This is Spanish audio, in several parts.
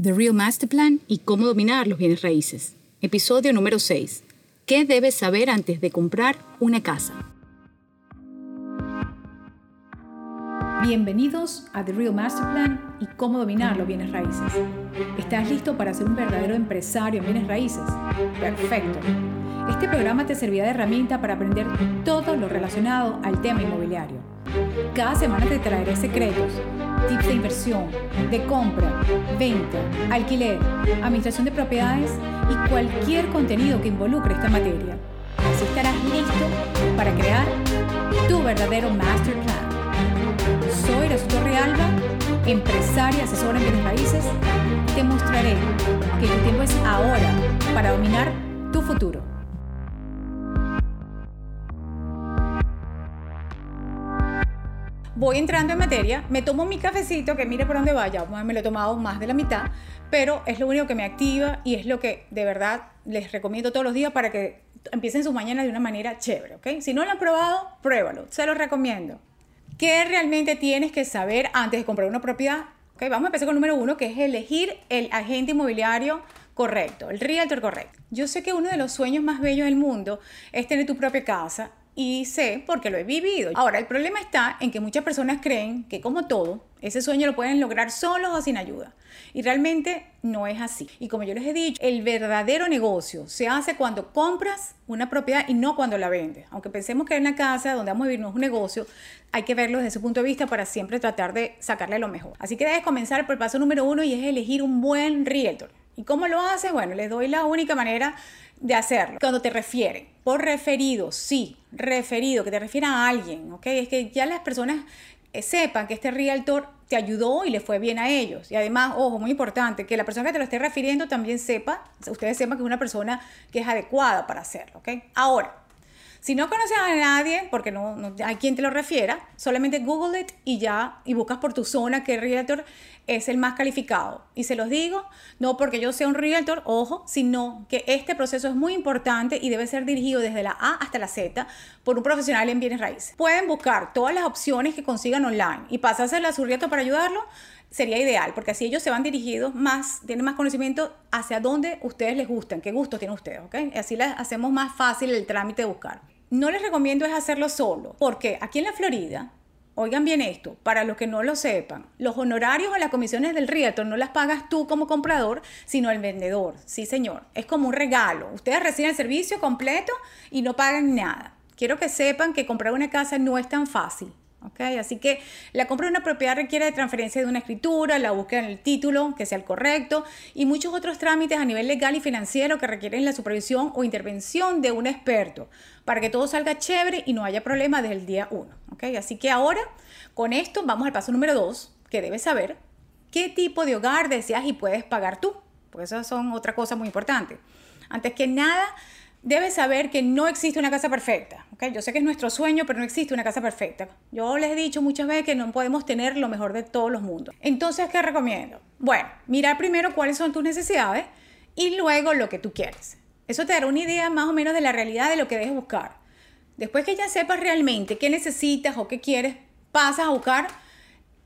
The Real Master Plan y cómo dominar los bienes raíces. Episodio número 6. ¿Qué debes saber antes de comprar una casa? Bienvenidos a The Real Master Plan y cómo dominar los bienes raíces. ¿Estás listo para ser un verdadero empresario en bienes raíces? Perfecto. Este programa te servirá de herramienta para aprender todo lo relacionado al tema inmobiliario. Cada semana te traeré secretos, tips de inversión, de compra, venta, alquiler, administración de propiedades y cualquier contenido que involucre esta materia. Así estarás listo para crear tu verdadero master plan. Soy la Torre Alba, empresaria y asesora en bienes raíces. Te mostraré que tu tiempo es ahora para dominar tu futuro. Voy entrando en materia, me tomo mi cafecito, que mire por dónde vaya, me lo he tomado más de la mitad, pero es lo único que me activa y es lo que de verdad les recomiendo todos los días para que empiecen sus mañanas de una manera chévere, ¿ok? Si no lo han probado, pruébalo, se lo recomiendo. ¿Qué realmente tienes que saber antes de comprar una propiedad? ¿Ok? Vamos a empezar con el número uno, que es elegir el agente inmobiliario correcto, el realtor correcto. Yo sé que uno de los sueños más bellos del mundo es tener tu propia casa y sé porque lo he vivido. Ahora, el problema está en que muchas personas creen que como todo, ese sueño lo pueden lograr solos o sin ayuda. Y realmente no es así. Y como yo les he dicho, el verdadero negocio se hace cuando compras una propiedad y no cuando la vendes. Aunque pensemos que en una casa donde vamos a vivir es un negocio, hay que verlo desde ese punto de vista para siempre tratar de sacarle lo mejor. Así que debes comenzar por el paso número uno y es elegir un buen realtor. ¿Y cómo lo haces? Bueno, les doy la única manera de hacerlo. Cuando te refieren, por referido, sí, referido, que te refieran a alguien, ¿ok? Es que ya las personas eh, sepan que este realtor te ayudó y le fue bien a ellos. Y además, ojo, muy importante, que la persona que te lo esté refiriendo también sepa, ustedes sepan que es una persona que es adecuada para hacerlo, ¿ok? Ahora, si no conoces a nadie, porque no, hay quien te lo refiera, solamente Google it y ya, y buscas por tu zona qué realtor es el más calificado. Y se los digo, no porque yo sea un realtor, ojo, sino que este proceso es muy importante y debe ser dirigido desde la A hasta la Z por un profesional en bienes raíces. Pueden buscar todas las opciones que consigan online y pasársela a su realtor para ayudarlo sería ideal, porque así ellos se van dirigidos más, tienen más conocimiento hacia dónde ustedes les gustan, qué gustos tienen ustedes, ¿ok? Así les hacemos más fácil el trámite de buscar no les recomiendo es hacerlo solo, porque aquí en la Florida, oigan bien esto, para los que no lo sepan, los honorarios o las comisiones del realtor no las pagas tú como comprador, sino el vendedor. Sí, señor, es como un regalo. Ustedes reciben el servicio completo y no pagan nada. Quiero que sepan que comprar una casa no es tan fácil. Así que la compra de una propiedad requiere de transferencia de una escritura, la búsqueda del título, que sea el correcto, y muchos otros trámites a nivel legal y financiero que requieren la supervisión o intervención de un experto para que todo salga chévere y no haya problema desde el día 1. Así que ahora, con esto, vamos al paso número 2, que debes saber qué tipo de hogar deseas y puedes pagar tú, porque eso son otra cosa muy importante. Antes que nada, debes saber que no existe una casa perfecta. ¿okay? Yo sé que es nuestro sueño, pero no existe una casa perfecta. Yo les he dicho muchas veces que no podemos tener lo mejor de todos los mundos. Entonces, ¿qué recomiendo? Bueno, mirar primero cuáles son tus necesidades y luego lo que tú quieres. Eso te dará una idea más o menos de la realidad de lo que debes buscar. Después que ya sepas realmente qué necesitas o qué quieres, pasas a buscar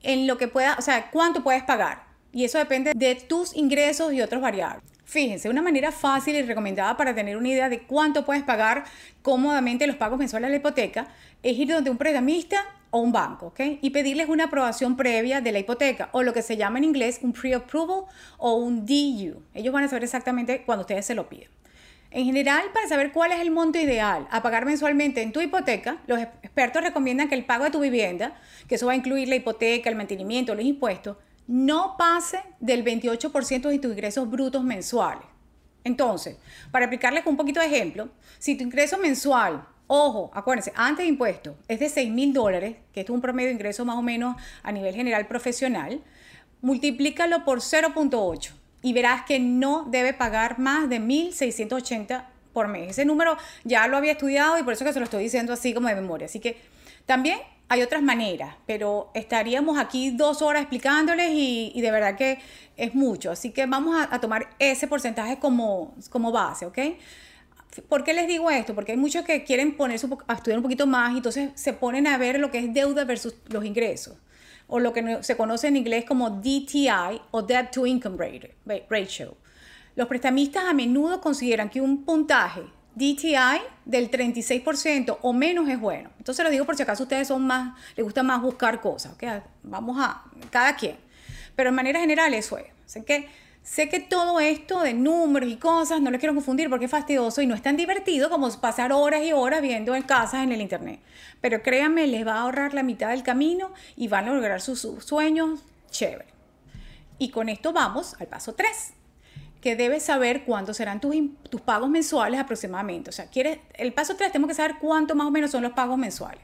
en lo que pueda, o sea, cuánto puedes pagar. Y eso depende de tus ingresos y otros variables. Fíjense, una manera fácil y recomendada para tener una idea de cuánto puedes pagar cómodamente los pagos mensuales de la hipoteca es ir donde un prestamista o un banco, ¿ok? Y pedirles una aprobación previa de la hipoteca o lo que se llama en inglés un pre-approval o un DU. Ellos van a saber exactamente cuando ustedes se lo piden. En general, para saber cuál es el monto ideal a pagar mensualmente en tu hipoteca, los expertos recomiendan que el pago de tu vivienda, que eso va a incluir la hipoteca, el mantenimiento, los impuestos, no pase del 28% de tus ingresos brutos mensuales. Entonces, para aplicarles un poquito de ejemplo, si tu ingreso mensual, ojo, acuérdense, antes de impuestos, es de 6 mil dólares, que es un promedio de ingreso más o menos a nivel general profesional, multiplícalo por 0.8 y verás que no debe pagar más de 1.680 por mes. Ese número ya lo había estudiado y por eso que se lo estoy diciendo así como de memoria. Así que también hay otras maneras, pero estaríamos aquí dos horas explicándoles y, de verdad que es mucho. Así que vamos a, tomar ese porcentaje como, como base, ¿ok? ¿Por qué les digo esto? Porque hay muchos que quieren ponerse a estudiar un poquito más y entonces se ponen a ver lo que es deuda versus los ingresos. o lo que se conoce en inglés como DTI o Debt to Income Ratio. Los prestamistas a menudo consideran que un puntaje DTI del 36% o menos es bueno. Entonces lo digo por si acaso ustedes son más, les gusta más buscar cosas. Vamos a, cada quien. Pero en manera general eso es. Así que sé que todo esto de números y cosas no les quiero confundir porque es fastidioso y no es tan divertido como pasar horas y horas viendo en casas en el internet. Pero créanme, les va a ahorrar la mitad del camino y van a lograr sus, sus sueños chévere. Y con esto vamos al paso 3 que debes saber cuántos serán tus, tus pagos mensuales aproximadamente. O sea, quieres, el paso 3 tenemos que saber cuánto más o menos son los pagos mensuales.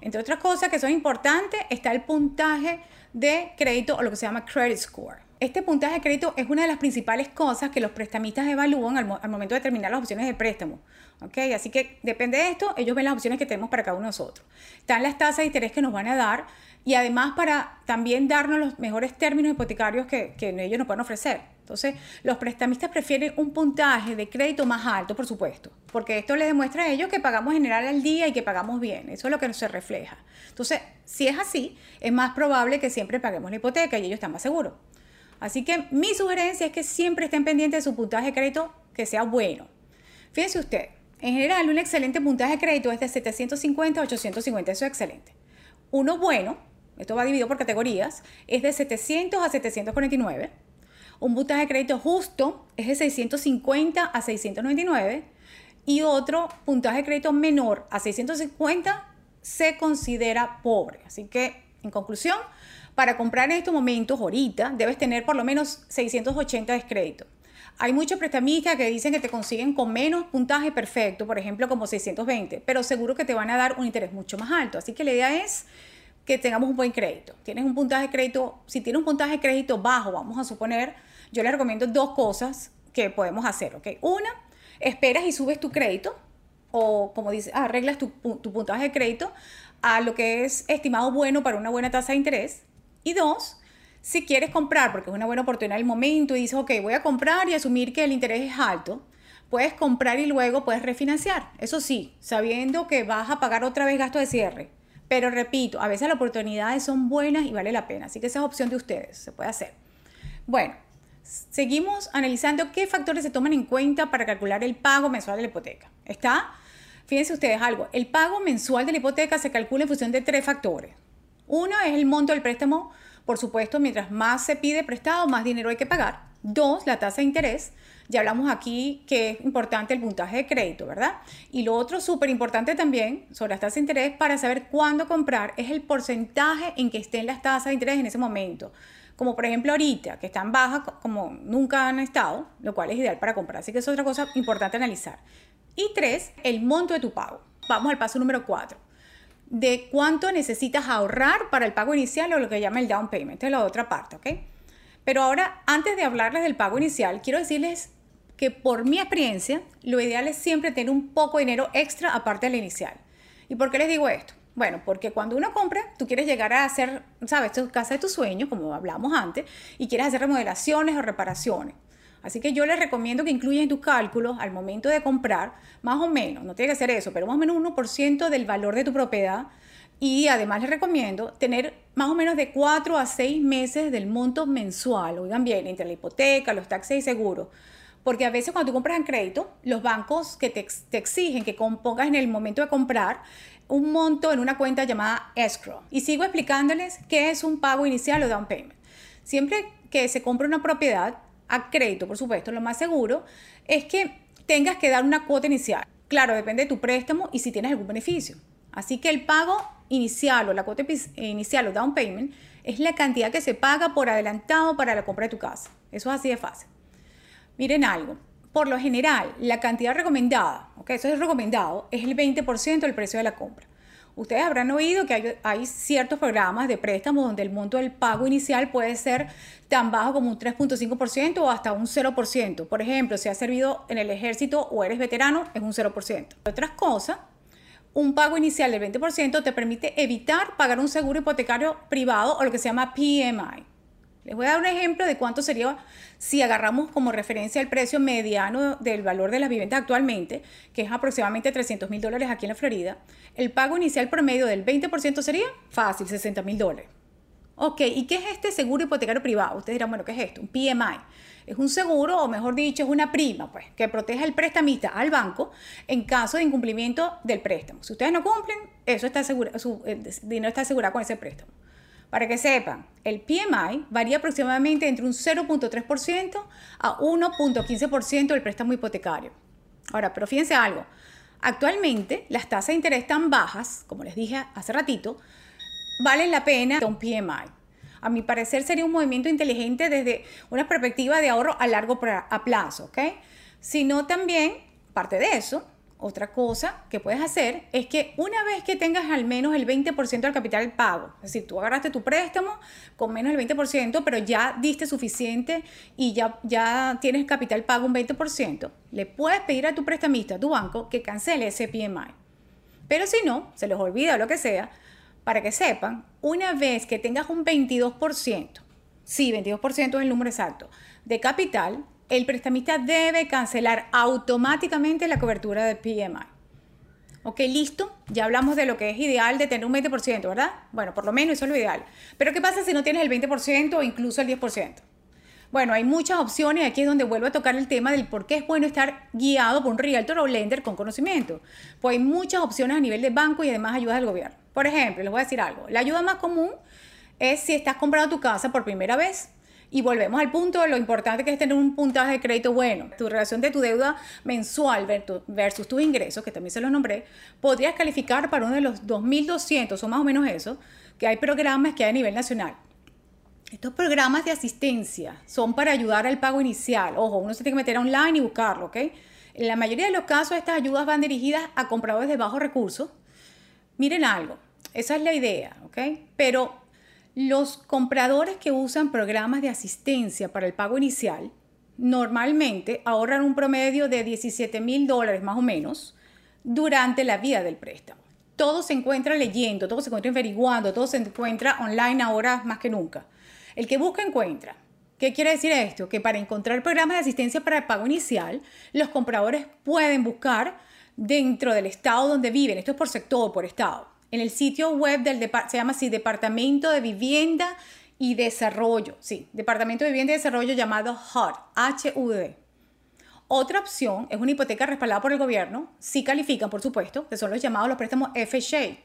Entre otras cosas que son importantes, está el puntaje de crédito o lo que se llama credit score. Este puntaje de crédito es una de las principales cosas que los prestamistas evalúan al, al momento de determinar las opciones de préstamo. ¿okay? Así que depende de esto, ellos ven las opciones que tenemos para cada uno de nosotros. Están las tasas de interés que nos van a dar y además para también darnos los mejores términos hipotecarios que, ellos nos pueden ofrecer. Entonces, los prestamistas prefieren un puntaje de crédito más alto, por supuesto, porque esto les demuestra a ellos que pagamos general al día y que pagamos bien. Eso es lo que se refleja. Entonces, si es así, es más probable que siempre paguemos la hipoteca y ellos están más seguros. Así que mi sugerencia es que siempre estén pendientes de su puntaje de crédito que sea bueno. Fíjense usted, en general un excelente puntaje de crédito es de 750 a 850, eso es excelente. Uno bueno, esto va dividido por categorías, es de 700 a 749. Un puntaje de crédito justo es de 650 a 699 y otro puntaje de crédito menor a 650 se considera pobre. Así que, en conclusión, para comprar en estos momentos, ahorita, debes tener por lo menos 680 de crédito. Hay muchos prestamistas que dicen que te consiguen con menos puntaje perfecto, por ejemplo, como 620, pero seguro que te van a dar un interés mucho más alto. Así que la idea es que tengamos un buen crédito. Tienes un puntaje de crédito, si tienes un puntaje de crédito bajo, vamos a suponer, yo les recomiendo dos cosas que podemos hacer, ¿ok? Una, esperas y subes tu crédito, o como dice, arreglas tu, tu puntaje de crédito a lo que es estimado bueno para una buena tasa de interés. Y dos, si quieres comprar, porque es una buena oportunidad el momento, y dices, ok, voy a comprar y asumir que el interés es alto, puedes comprar y luego puedes refinanciar. Eso sí, sabiendo que vas a pagar otra vez gasto de cierre. Pero repito, a veces las oportunidades son buenas y vale la pena. Así que esa es opción de ustedes, se puede hacer. Bueno, seguimos analizando qué factores se toman en cuenta para calcular el pago mensual de la hipoteca. ¿Está? Fíjense ustedes algo, el pago mensual de la hipoteca se calcula en función de tres factores. Uno es el monto del préstamo, por supuesto, mientras más se pide prestado, más dinero hay que pagar. Dos, la tasa de interés. Ya hablamos aquí que es importante el puntaje de crédito, ¿verdad? Y lo otro súper importante también sobre las tasas de interés para saber cuándo comprar es el porcentaje en que estén las tasas de interés en ese momento. Como por ejemplo ahorita, que están bajas como nunca han estado, lo cual es ideal para comprar. Así que es otra cosa importante analizar. Y tres, el monto de tu pago. Vamos al paso número cuatro de cuánto necesitas ahorrar para el pago inicial o lo que llama el down payment. Es la otra parte, ¿ok? Pero ahora, antes de hablarles del pago inicial, quiero decirles que por mi experiencia, lo ideal es siempre tener un poco de dinero extra aparte del inicial. ¿Y por qué les digo esto? Bueno, porque cuando uno compra, tú quieres llegar a hacer, ¿sabes?, tu casa de tus sueños, como hablamos antes, y quieres hacer remodelaciones o reparaciones. Así que yo les recomiendo que incluyan en tus cálculos al momento de comprar, más o menos, no tiene que ser eso, pero más o menos 1% del valor de tu propiedad y además les recomiendo tener más o menos de 4 a 6 meses del monto mensual, oigan bien, entre la hipoteca, los taxes y seguros. Porque a veces cuando tú compras en crédito, los bancos que te, te exigen que pongas en el momento de comprar un monto en una cuenta llamada escrow. Y sigo explicándoles qué es un pago inicial o down payment. Siempre que se compra una propiedad, a crédito, por supuesto, lo más seguro es que tengas que dar una cuota inicial. Claro, depende de tu préstamo y si tienes algún beneficio. Así que el pago inicial o la cuota inicial o down payment es la cantidad que se paga por adelantado para la compra de tu casa. Eso es así de fácil. Miren algo. Por lo general, la cantidad recomendada, ok, eso es recomendado, es el 20% del precio de la compra. Ustedes habrán oído que hay, ciertos programas de préstamo donde el monto del pago inicial puede ser tan bajo como un 3.5% o hasta un 0%. Por ejemplo, si has servido en el ejército o eres veterano, es un 0%. Otras cosas, un pago inicial del 20% te permite evitar pagar un seguro hipotecario privado o lo que se llama PMI. Les voy a dar un ejemplo de cuánto sería si agarramos como referencia el precio mediano del valor de las viviendas actualmente, que es aproximadamente 300 mil dólares aquí en la Florida. El pago inicial promedio del 20% sería fácil, 60 mil dólares. Ok, ¿y qué es este seguro hipotecario privado? Ustedes dirán, bueno, ¿qué es esto? Un PMI. Es un seguro, o mejor dicho, es una prima, pues, que protege al prestamista al banco en caso de incumplimiento del préstamo. Si ustedes no cumplen, eso está asegurado, su dinero está asegurado con ese préstamo. Para que sepan, el PMI varía aproximadamente entre un 0.3% a 1.15% del préstamo hipotecario. Ahora, pero fíjense algo. Actualmente, las tasas de interés tan bajas, como les dije hace ratito, valen la pena un PMI. A mi parecer sería un movimiento inteligente desde una perspectiva de ahorro a largo plazo, ¿ok? Sino también, parte de eso, otra cosa que puedes hacer es que una vez que tengas al menos el 20% del capital pago, es decir, tú agarraste tu préstamo con menos del 20%, pero ya diste suficiente y ya, ya tienes capital pago un 20%, le puedes pedir a tu prestamista, a tu banco, que cancele ese PMI. Pero si no, se les olvida lo que sea, para que sepan, una vez que tengas un 22%, sí, 22% es el número exacto, de capital, el prestamista debe cancelar automáticamente la cobertura de PMI. Ok, listo. Ya hablamos de lo que es ideal de tener un 20%, ¿verdad? Bueno, por lo menos eso es lo ideal. Pero ¿qué pasa si no tienes el 20% o incluso el 10%? Bueno, hay muchas opciones. Aquí es donde vuelvo a tocar el tema del por qué es bueno estar guiado por un realtor o lender con conocimiento. Pues hay muchas opciones a nivel de banco y además ayudas del gobierno. Por ejemplo, les voy a decir algo. La ayuda más común es si estás comprando tu casa por primera vez. Y volvemos al punto lo importante que es tener un puntaje de crédito bueno. Tu relación de tu deuda mensual versus tus ingresos, que también se los nombré, podrías calificar para uno de los 2.200 o más o menos eso, que hay programas que hay a nivel nacional. Estos programas de asistencia son para ayudar al pago inicial. Ojo, uno se tiene que meter online y buscarlo, ¿ok? En la mayoría de los casos, estas ayudas van dirigidas a compradores de bajos recursos. Miren algo, esa es la idea, ¿ok? Pero los compradores que usan programas de asistencia para el pago inicial normalmente ahorran un promedio de 17 mil dólares más o menos durante la vida del préstamo. Todo se encuentra leyendo, todo se encuentra averiguando, todo se encuentra online ahora más que nunca. El que busca encuentra. ¿Qué quiere decir esto? Que para encontrar programas de asistencia para el pago inicial, los compradores pueden buscar dentro del estado donde viven. Esto es por sector, por estado en el sitio web del se llama así Departamento de Vivienda y Desarrollo, sí, Departamento de Vivienda y Desarrollo llamado HUD, HUD. Otra opción es una hipoteca respaldada por el gobierno, si califican, por supuesto, que son los llamados los préstamos FHA,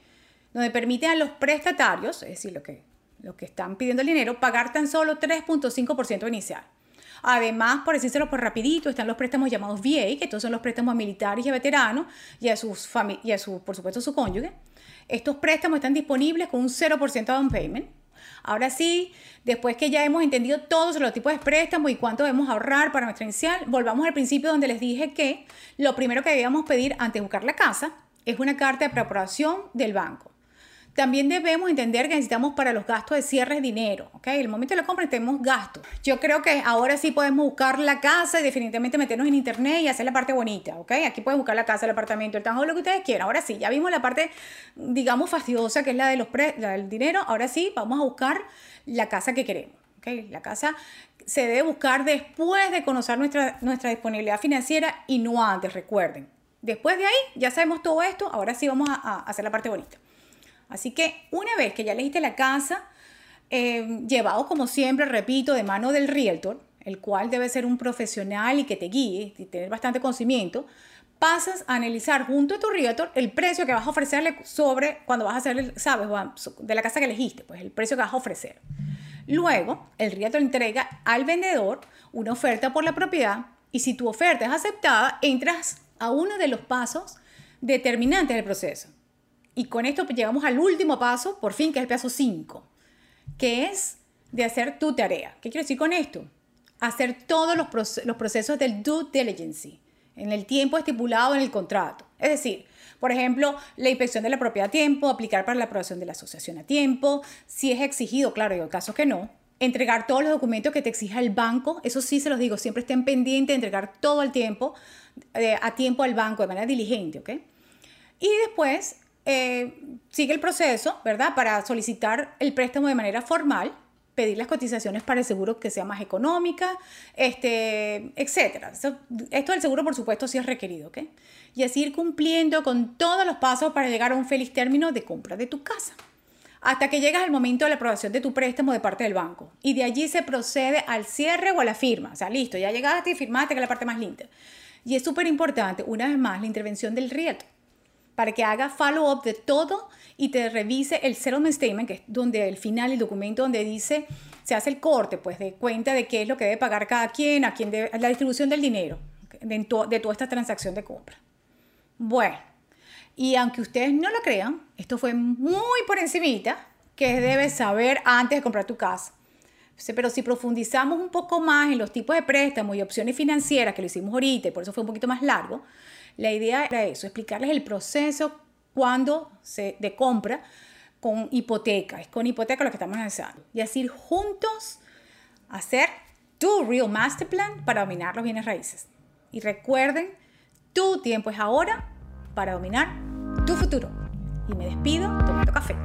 donde permiten a los prestatarios, es decir, los que, los que están pidiendo el dinero, pagar tan solo 3.5% inicial. Además, por decírselo por rapidito, están los préstamos llamados VA, que estos son los préstamos militares y a veteranos y a, sus y a su, por supuesto, su cónyuge. Estos préstamos están disponibles con un 0% de down payment. Ahora sí, después que ya hemos entendido todos los tipos de préstamos y cuánto debemos ahorrar para nuestra inicial, volvamos al principio donde les dije que lo primero que debíamos pedir antes de buscar la casa es una carta de preparación del banco. También debemos entender que necesitamos para los gastos de cierre dinero, ¿ok? El momento de la compra tenemos gastos. Yo creo que ahora sí podemos buscar la casa y definitivamente meternos en internet y hacer la parte bonita, ¿ok? Aquí pueden buscar la casa, el apartamento, el tanjo, lo que ustedes quieran. Ahora sí, ya vimos la parte, digamos, fastidiosa que es la, de los la del dinero. Ahora sí, vamos a buscar la casa que queremos, ¿ok? La casa se debe buscar después de conocer nuestra, nuestra disponibilidad financiera y no antes, recuerden. Después de ahí, ya sabemos todo esto, ahora sí vamos a hacer la parte bonita. Así que una vez que ya elegiste la casa, eh, llevado como siempre, repito, de mano del realtor, el cual debe ser un profesional y que te guíe y tener bastante conocimiento, pasas a analizar junto a tu realtor el precio que vas a ofrecerle sobre cuando vas a hacer, sabes, de la casa que elegiste, pues el precio que vas a ofrecer. Luego, el realtor entrega al vendedor una oferta por la propiedad y si tu oferta es aceptada, entras a uno de los pasos determinantes del proceso. Y con esto llegamos al último paso, por fin, que es el paso 5, que es de hacer tu tarea. ¿Qué quiero decir con esto? Hacer todos los, procesos del due diligence en el tiempo estipulado en el contrato. Es decir, por ejemplo, la inspección de la propiedad a tiempo, aplicar para la aprobación de la asociación a tiempo, si es exigido, claro, y en casos que no, entregar todos los documentos que te exija el banco, eso sí se los digo, siempre estén pendientes de entregar todo el tiempo, eh, a tiempo al banco de manera diligente, ¿ok? Y después eh, sigue el proceso, ¿verdad? Para solicitar el préstamo de manera formal, pedir las cotizaciones para el seguro que sea más económica, este, etc. Esto del seguro, por supuesto, sí es requerido, ¿ok? Y así ir cumpliendo con todos los pasos para llegar a un feliz término de compra de tu casa. hasta que llegas al momento de la aprobación de tu préstamo de parte del banco. Y de allí se procede al cierre o a la firma. O sea, listo, ya llegaste y firmaste, que es la parte más linda. Y es súper importante, una vez más, la intervención del realtor para que haga follow-up de todo y te revise el settlement statement, que es donde el final, el documento donde dice, se hace el corte, pues, de cuenta de qué es lo que debe pagar cada quien, a quién debe, la distribución del dinero de, de toda esta transacción de compra. Bueno, y aunque ustedes no lo crean, esto fue muy por encimita, que debes saber antes de comprar tu casa. Pero si profundizamos un poco más en los tipos de préstamos y opciones financieras, que lo hicimos ahorita y por eso fue un poquito más largo, la idea era eso, explicarles el proceso cuando se, de compra con hipoteca. Es con hipoteca lo que estamos haciendo. Y así juntos hacer tu Real Master Plan para dominar los bienes raíces. Y recuerden, tu tiempo es ahora para dominar tu futuro. Y me despido tomando café.